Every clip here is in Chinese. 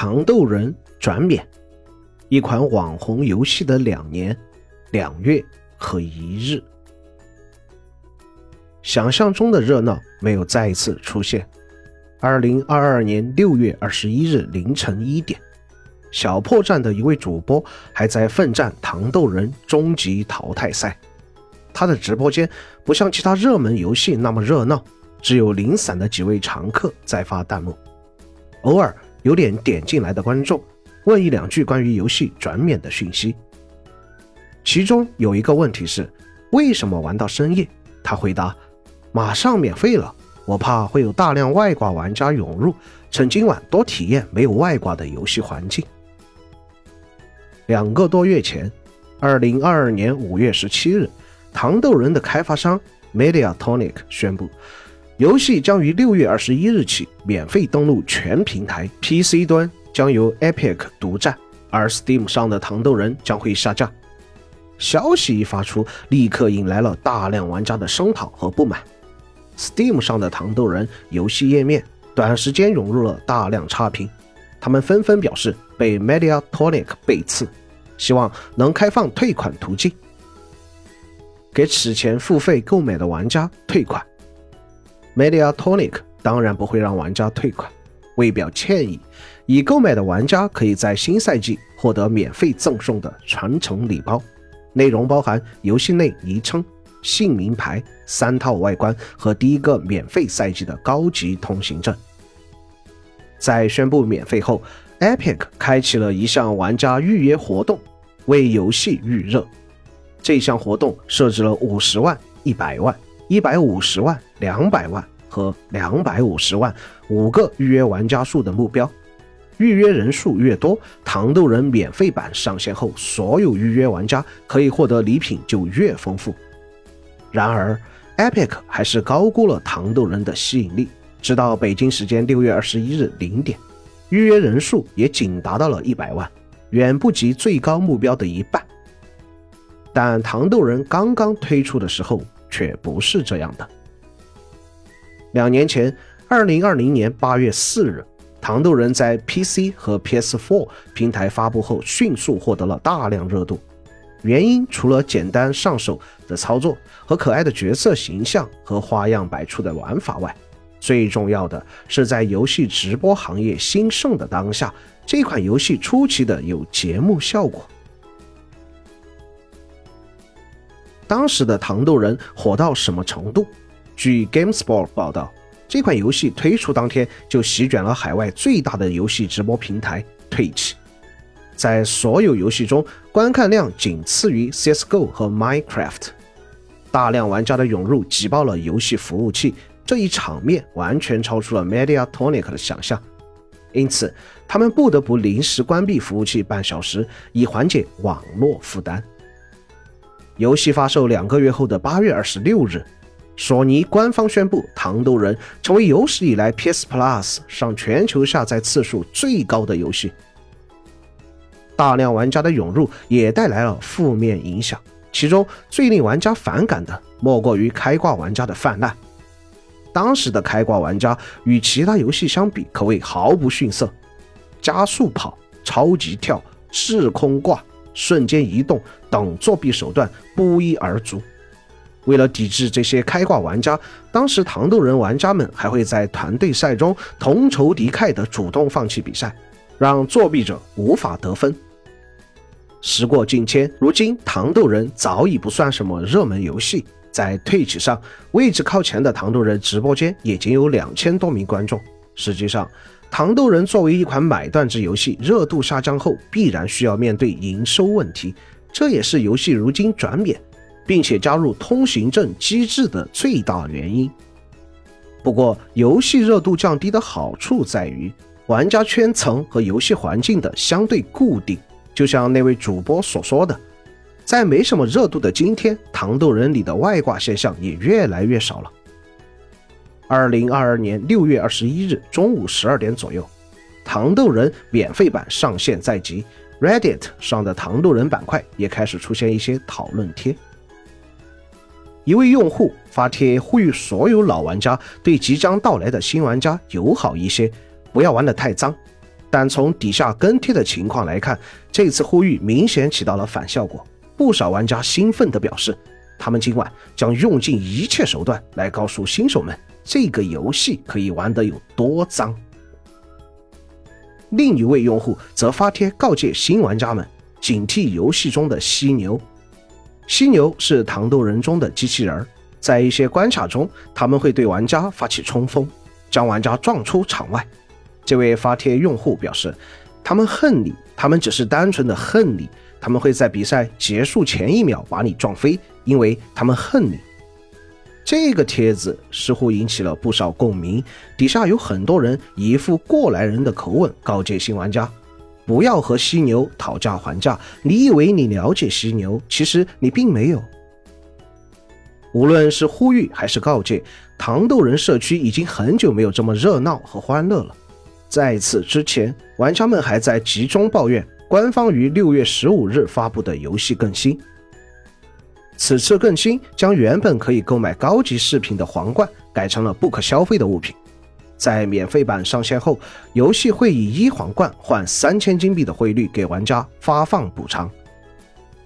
糖豆人转免，一款网红游戏的两年、两月和一日。想象中的热闹没有再一次出现。二零二二年六月二十一日凌晨一点，小破站的一位主播还在奋战糖豆人终极淘汰赛。他的直播间不像其他热门游戏那么热闹，只有零散的几位常客在发弹幕，偶尔有点点进来的观众问一两句关于游戏转免的讯息。其中有一个问题是：为什么玩到深夜？他回答：马上免费了，我怕会有大量外挂玩家涌入，趁今晚多体验没有外挂的游戏环境。两个多月前，二零二二年五月十七日。糖豆人的开发商 Mediatonic 宣布，游戏将于六月二十一日起免费登录全平台，PC 端将由 Epic 独占，而 Steam 上的糖豆人将会下架。消息一发出，立刻引来了大量玩家的声讨和不满。Steam 上的糖豆人游戏页面短时间涌入了大量差评，他们纷纷表示被 Mediatonic 背刺，希望能开放退款途径。给此前付费购买的玩家退款，Mediatonic 当然不会让玩家退款。为表歉意，已购买的玩家可以在新赛季获得免费赠送的传承礼包，内容包含游戏内昵称、姓名牌、三套外观和第一个免费赛季的高级通行证。在宣布免费后，Epic 开启了一项玩家预约活动，为游戏预热。这项活动设置了五十万、一百万、一百五十万、两百万和两百五十万五个预约玩家数的目标，预约人数越多，糖豆人免费版上线后，所有预约玩家可以获得礼品就越丰富。然而，Epic 还是高估了糖豆人的吸引力。直到北京时间六月二十一日零点，预约人数也仅达到了一百万，远不及最高目标的一半。但糖豆人刚刚推出的时候却不是这样的。两年前，二零二零年八月四日，糖豆人在 PC 和 PS4 平台发布后，迅速获得了大量热度。原因除了简单上手的操作和可爱的角色形象和花样百出的玩法外，最重要的是在游戏直播行业兴盛的当下，这款游戏出奇的有节目效果。当时的糖豆人火到什么程度？据 GameSpot 报道，这款游戏推出当天就席卷了海外最大的游戏直播平台 Twitch，在所有游戏中观看量仅次于 CS:GO 和 Minecraft，大量玩家的涌入挤爆了游戏服务器，这一场面完全超出了 Mediatonic 的想象，因此他们不得不临时关闭服务器半小时，以缓解网络负担。游戏发售两个月后的八月二十六日，索尼官方宣布《糖豆人》成为有史以来 PS Plus 上全球下载次数最高的游戏。大量玩家的涌入也带来了负面影响，其中最令玩家反感的莫过于开挂玩家的泛滥。当时的开挂玩家与其他游戏相比可谓毫不逊色，加速跑、超级跳、滞空挂。瞬间移动等作弊手段不一而足。为了抵制这些开挂玩家，当时糖豆人玩家们还会在团队赛中同仇敌忾地主动放弃比赛，让作弊者无法得分。时过境迁，如今糖豆人早已不算什么热门游戏，在 Twitch 上位置靠前的糖豆人直播间也仅有两千多名观众。实际上，糖豆人作为一款买断制游戏，热度下降后必然需要面对营收问题，这也是游戏如今转免，并且加入通行证机制的最大原因。不过，游戏热度降低的好处在于玩家圈层和游戏环境的相对固定。就像那位主播所说的，在没什么热度的今天，糖豆人里的外挂现象也越来越少了。二零二二年六月二十一日中午十二点左右，糖豆人免费版上线在即，Reddit 上的糖豆人板块也开始出现一些讨论贴。一位用户发帖呼吁所有老玩家对即将到来的新玩家友好一些，不要玩得太脏。但从底下跟帖的情况来看，这次呼吁明显起到了反效果。不少玩家兴奋地表示，他们今晚将用尽一切手段来告诉新手们，这个游戏可以玩得有多脏。另一位用户则发帖告诫新玩家们警惕游戏中的犀牛。犀牛是糖豆人中的机器人，在一些关卡中，他们会对玩家发起冲锋，将玩家撞出场外。这位发帖用户表示，他们恨你，他们只是单纯的恨你，他们会在比赛结束前一秒把你撞飞，因为他们恨你。这个帖子似乎引起了不少共鸣，底下有很多人以一副过来人的口吻告诫新玩家：不要和犀牛讨价还价。你以为你了解犀牛，其实你并没有。无论是呼吁还是告诫，糖豆人社区已经很久没有这么热闹和欢乐了。在此之前，玩家们还在集中抱怨官方于六月十五日发布的游戏更新。此次更新将原本可以购买高级饰品的皇冠改成了不可消费的物品。在免费版上线后，游戏会以一皇冠换三千金币的汇率给玩家发放补偿。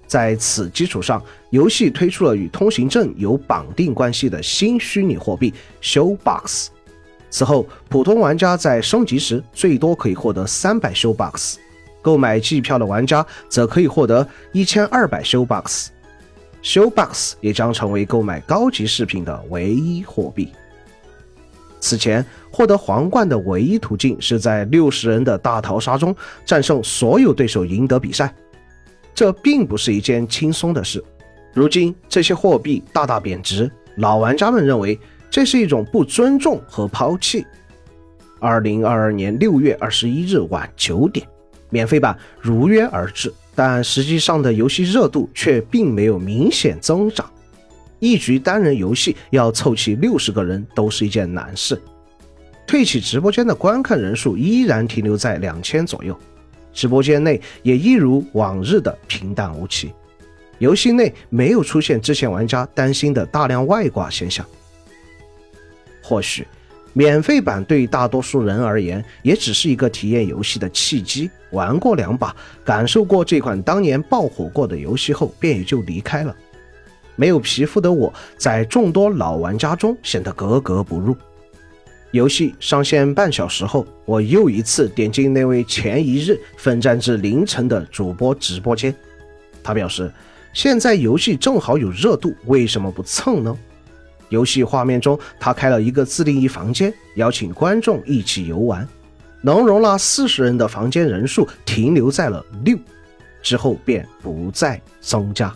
在此基础上，游戏推出了与通行证有绑定关系的新虚拟货币 Show Box。此后，普通玩家在升级时最多可以获得三百 Show Box，购买季票的玩家则可以获得一千二百 Show Box。Show Box 也将成为购买高级饰品的唯一货币。此前获得皇冠的唯一途径是在六十人的大逃杀中战胜所有对手，赢得比赛。这并不是一件轻松的事。如今这些货币大大贬值，老玩家们认为这是一种不尊重和抛弃。二零二二年六月二十一日晚九点，免费版如约而至。但实际上的游戏热度却并没有明显增长，一局单人游戏要凑齐六十个人都是一件难事。退起直播间的观看人数依然停留在两千左右，直播间内也一如往日的平淡无奇。游戏内没有出现之前玩家担心的大量外挂现象。或许。免费版对大多数人而言，也只是一个体验游戏的契机。玩过两把，感受过这款当年爆火过的游戏后，便也就离开了。没有皮肤的我，在众多老玩家中显得格格不入。游戏上线半小时后，我又一次点进那位前一日奋战至凌晨的主播直播间。他表示，现在游戏正好有热度，为什么不蹭呢？游戏画面中，他开了一个自定义房间，邀请观众一起游玩。能容纳四十人的房间人数停留在了六，之后便不再增加。